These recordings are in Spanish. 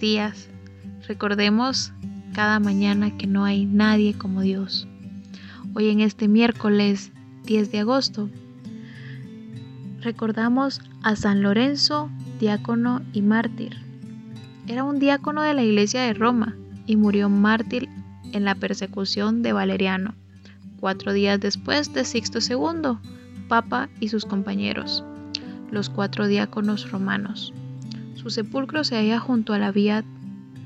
Días. Recordemos cada mañana que no hay nadie como Dios. Hoy en este miércoles 10 de agosto recordamos a San Lorenzo, diácono y mártir. Era un diácono de la iglesia de Roma y murió mártir en la persecución de Valeriano, cuatro días después de Sixto II, Papa y sus compañeros, los cuatro diáconos romanos. Su sepulcro se halla junto a la vía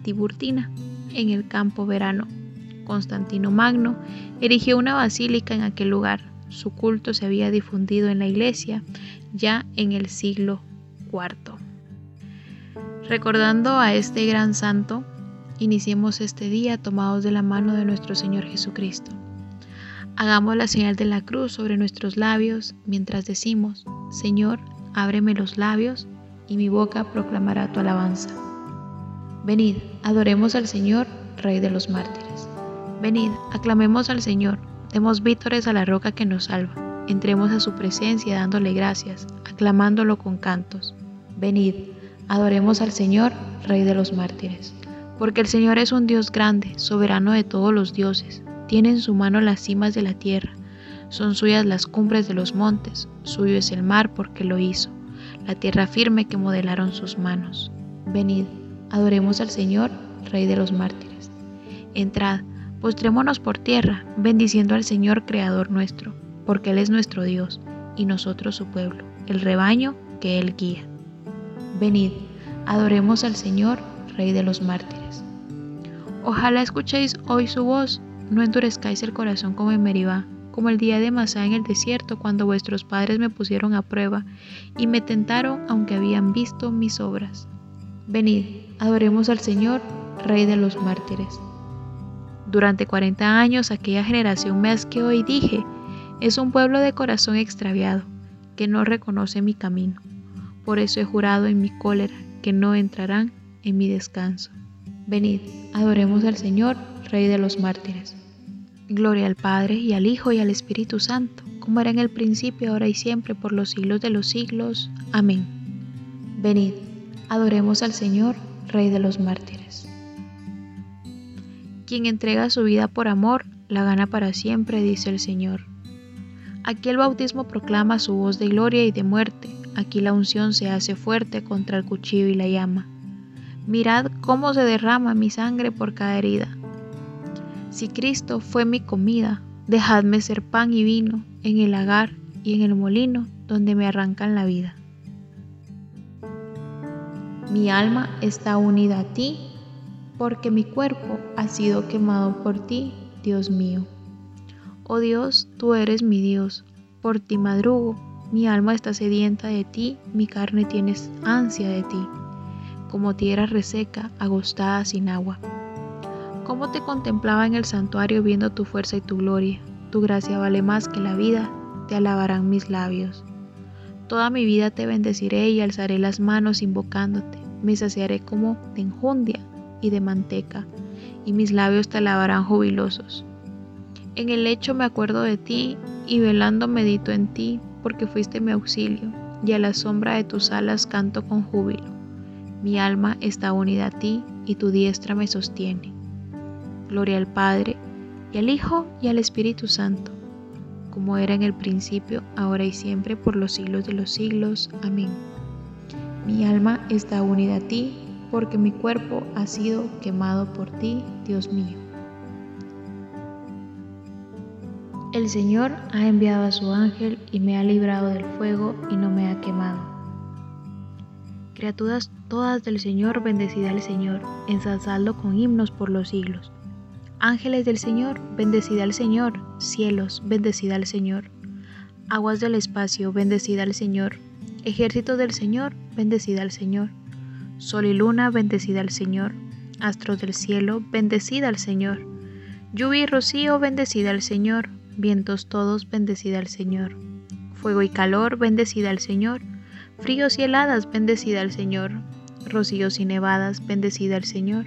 Tiburtina, en el campo verano. Constantino Magno erigió una basílica en aquel lugar. Su culto se había difundido en la iglesia ya en el siglo IV. Recordando a este gran santo, iniciemos este día tomados de la mano de nuestro Señor Jesucristo. Hagamos la señal de la cruz sobre nuestros labios mientras decimos, Señor, ábreme los labios y mi boca proclamará tu alabanza. Venid, adoremos al Señor, Rey de los mártires. Venid, aclamemos al Señor, demos vítores a la roca que nos salva. Entremos a su presencia dándole gracias, aclamándolo con cantos. Venid, adoremos al Señor, Rey de los mártires. Porque el Señor es un Dios grande, soberano de todos los dioses. Tiene en su mano las cimas de la tierra. Son suyas las cumbres de los montes. Suyo es el mar porque lo hizo la tierra firme que modelaron sus manos. Venid, adoremos al Señor, Rey de los mártires. Entrad, postrémonos por tierra, bendiciendo al Señor, Creador nuestro, porque Él es nuestro Dios, y nosotros su pueblo, el rebaño que Él guía. Venid, adoremos al Señor, Rey de los mártires. Ojalá escuchéis hoy su voz, no endurezcáis el corazón como en Meribá como el día de Masá en el desierto, cuando vuestros padres me pusieron a prueba y me tentaron aunque habían visto mis obras. Venid, adoremos al Señor, Rey de los mártires. Durante cuarenta años aquella generación me asqueó y dije, es un pueblo de corazón extraviado, que no reconoce mi camino. Por eso he jurado en mi cólera que no entrarán en mi descanso. Venid, adoremos al Señor, Rey de los mártires. Gloria al Padre y al Hijo y al Espíritu Santo, como era en el principio, ahora y siempre, por los siglos de los siglos. Amén. Venid, adoremos al Señor, Rey de los mártires. Quien entrega su vida por amor, la gana para siempre, dice el Señor. Aquí el bautismo proclama su voz de gloria y de muerte, aquí la unción se hace fuerte contra el cuchillo y la llama. Mirad cómo se derrama mi sangre por cada herida si Cristo fue mi comida, dejadme ser pan y vino en el lagar y en el molino donde me arrancan la vida. Mi alma está unida a ti porque mi cuerpo ha sido quemado por ti, Dios mío. Oh Dios, tú eres mi Dios, por ti madrugo, mi alma está sedienta de ti, mi carne tiene ansia de ti, como tierra reseca, agostada sin agua cómo te contemplaba en el santuario viendo tu fuerza y tu gloria. Tu gracia vale más que la vida, te alabarán mis labios. Toda mi vida te bendeciré y alzaré las manos invocándote. Me saciaré como de enjundia y de manteca, y mis labios te alabarán jubilosos. En el lecho me acuerdo de ti, y velando medito en ti, porque fuiste mi auxilio, y a la sombra de tus alas canto con júbilo. Mi alma está unida a ti, y tu diestra me sostiene. Gloria al Padre, y al Hijo, y al Espíritu Santo, como era en el principio, ahora y siempre, por los siglos de los siglos. Amén. Mi alma está unida a ti, porque mi cuerpo ha sido quemado por ti, Dios mío. El Señor ha enviado a su ángel y me ha librado del fuego y no me ha quemado. Criaturas todas del Señor, bendecida al Señor, ensalzadlo con himnos por los siglos. Ángeles del Señor, bendecida al Señor, cielos, bendecida al Señor. Aguas del espacio, bendecida al Señor. Ejército del Señor, bendecida al Señor. Sol y luna, bendecida al Señor. Astros del cielo, bendecida al Señor. Lluvia y rocío, bendecida al Señor. Vientos todos, bendecida al Señor. Fuego y calor, bendecida al Señor. Fríos y heladas, bendecida al Señor. Rocíos y nevadas, bendecida al Señor.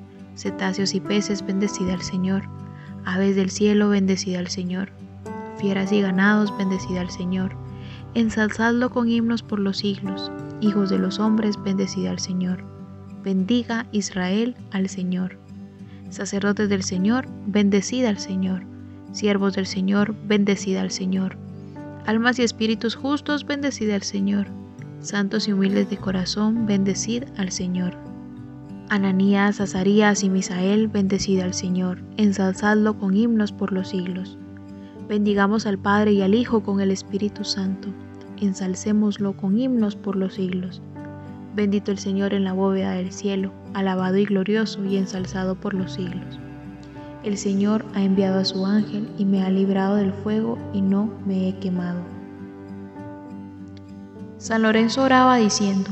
Cetáceos y peces, bendecida al Señor. Aves del cielo, bendecida al Señor. Fieras y ganados, bendecida al Señor. Ensalzadlo con himnos por los siglos hijos de los hombres, bendecida al Señor. Bendiga Israel al Señor. Sacerdotes del Señor, bendecida al Señor. Siervos del Señor, bendecida al Señor. Almas y espíritus justos, bendecida al Señor. Santos y humildes de corazón, bendecid al Señor. Ananías, Azarías y Misael, bendecida al Señor. Ensalzadlo con himnos por los siglos. Bendigamos al Padre y al Hijo con el Espíritu Santo ensalcémoslo con himnos por los siglos. Bendito el Señor en la bóveda del cielo, alabado y glorioso y ensalzado por los siglos. El Señor ha enviado a su ángel y me ha librado del fuego y no me he quemado. San Lorenzo oraba diciendo,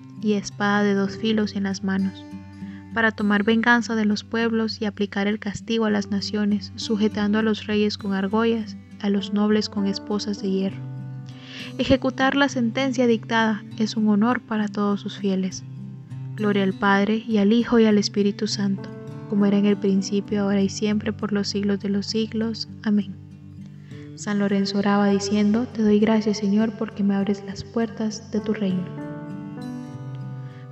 y espada de dos filos en las manos, para tomar venganza de los pueblos y aplicar el castigo a las naciones, sujetando a los reyes con argollas, a los nobles con esposas de hierro Ejecutar la sentencia dictada es un honor para todos sus fieles. Gloria al Padre y al Hijo y al Espíritu Santo, como era en el principio, ahora y siempre, por los siglos de los siglos. Amén. San Lorenzo oraba diciendo, Te doy gracias Señor porque me abres las puertas de tu reino.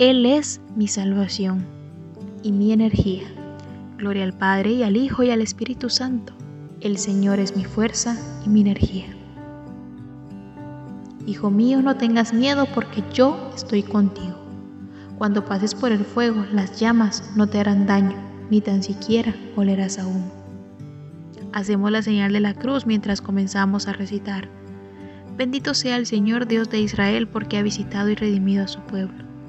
Él es mi salvación y mi energía. Gloria al Padre y al Hijo y al Espíritu Santo. El Señor es mi fuerza y mi energía. Hijo mío, no tengas miedo porque yo estoy contigo. Cuando pases por el fuego, las llamas no te harán daño, ni tan siquiera olerás a humo. Hacemos la señal de la cruz mientras comenzamos a recitar. Bendito sea el Señor Dios de Israel porque ha visitado y redimido a su pueblo,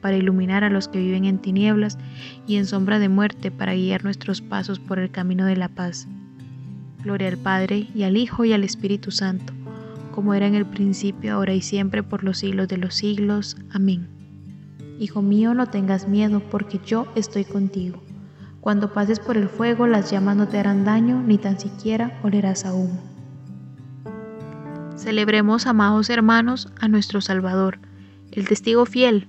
para iluminar a los que viven en tinieblas y en sombra de muerte, para guiar nuestros pasos por el camino de la paz. Gloria al Padre, y al Hijo, y al Espíritu Santo, como era en el principio, ahora y siempre, por los siglos de los siglos. Amén. Hijo mío, no tengas miedo, porque yo estoy contigo. Cuando pases por el fuego, las llamas no te harán daño, ni tan siquiera olerás a humo. Celebremos, amados hermanos, a nuestro Salvador, el testigo fiel,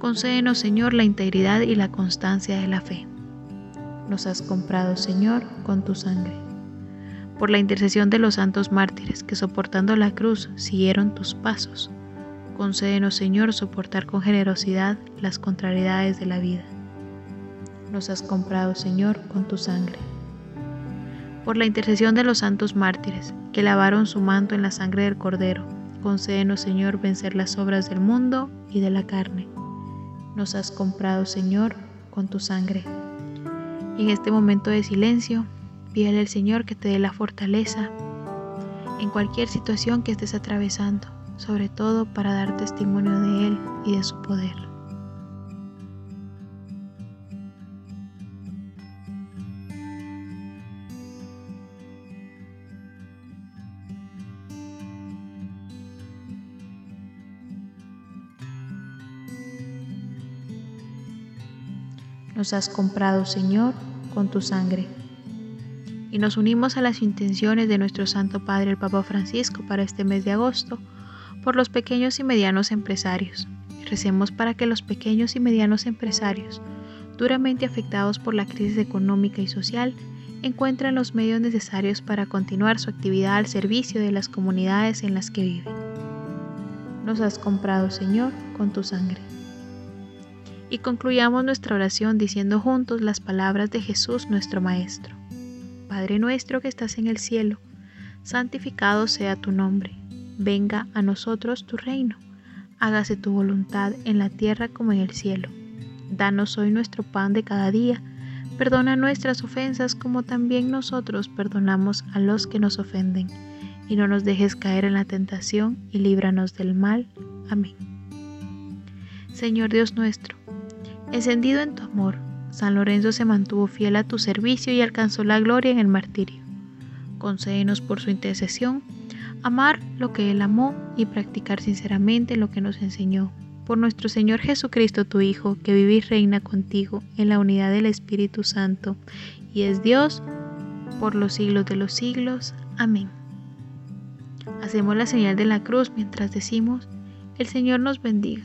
Concédenos, Señor, la integridad y la constancia de la fe. Nos has comprado, Señor, con tu sangre. Por la intercesión de los santos mártires que soportando la cruz siguieron tus pasos, concédenos, Señor, soportar con generosidad las contrariedades de la vida. Nos has comprado, Señor, con tu sangre. Por la intercesión de los santos mártires que lavaron su manto en la sangre del Cordero, concédenos, Señor, vencer las obras del mundo y de la carne nos has comprado, Señor, con tu sangre. Y en este momento de silencio, pídele al Señor que te dé la fortaleza en cualquier situación que estés atravesando, sobre todo para dar testimonio de Él y de su poder. Nos has comprado, Señor, con tu sangre. Y nos unimos a las intenciones de nuestro Santo Padre el Papa Francisco para este mes de agosto por los pequeños y medianos empresarios. Recemos para que los pequeños y medianos empresarios, duramente afectados por la crisis económica y social, encuentren los medios necesarios para continuar su actividad al servicio de las comunidades en las que viven. Nos has comprado, Señor, con tu sangre y concluyamos nuestra oración diciendo juntos las palabras de Jesús nuestro Maestro. Padre nuestro que estás en el cielo, santificado sea tu nombre, venga a nosotros tu reino, hágase tu voluntad en la tierra como en el cielo. Danos hoy nuestro pan de cada día, perdona nuestras ofensas como también nosotros perdonamos a los que nos ofenden, y no nos dejes caer en la tentación y líbranos del mal. Amén. Señor Dios nuestro, Encendido en tu amor, San Lorenzo se mantuvo fiel a tu servicio y alcanzó la gloria en el martirio. Concédenos por su intercesión amar lo que Él amó y practicar sinceramente lo que nos enseñó. Por nuestro Señor Jesucristo, tu Hijo, que vive y reina contigo en la unidad del Espíritu Santo, y es Dios por los siglos de los siglos. Amén. Hacemos la señal de la cruz mientras decimos, el Señor nos bendiga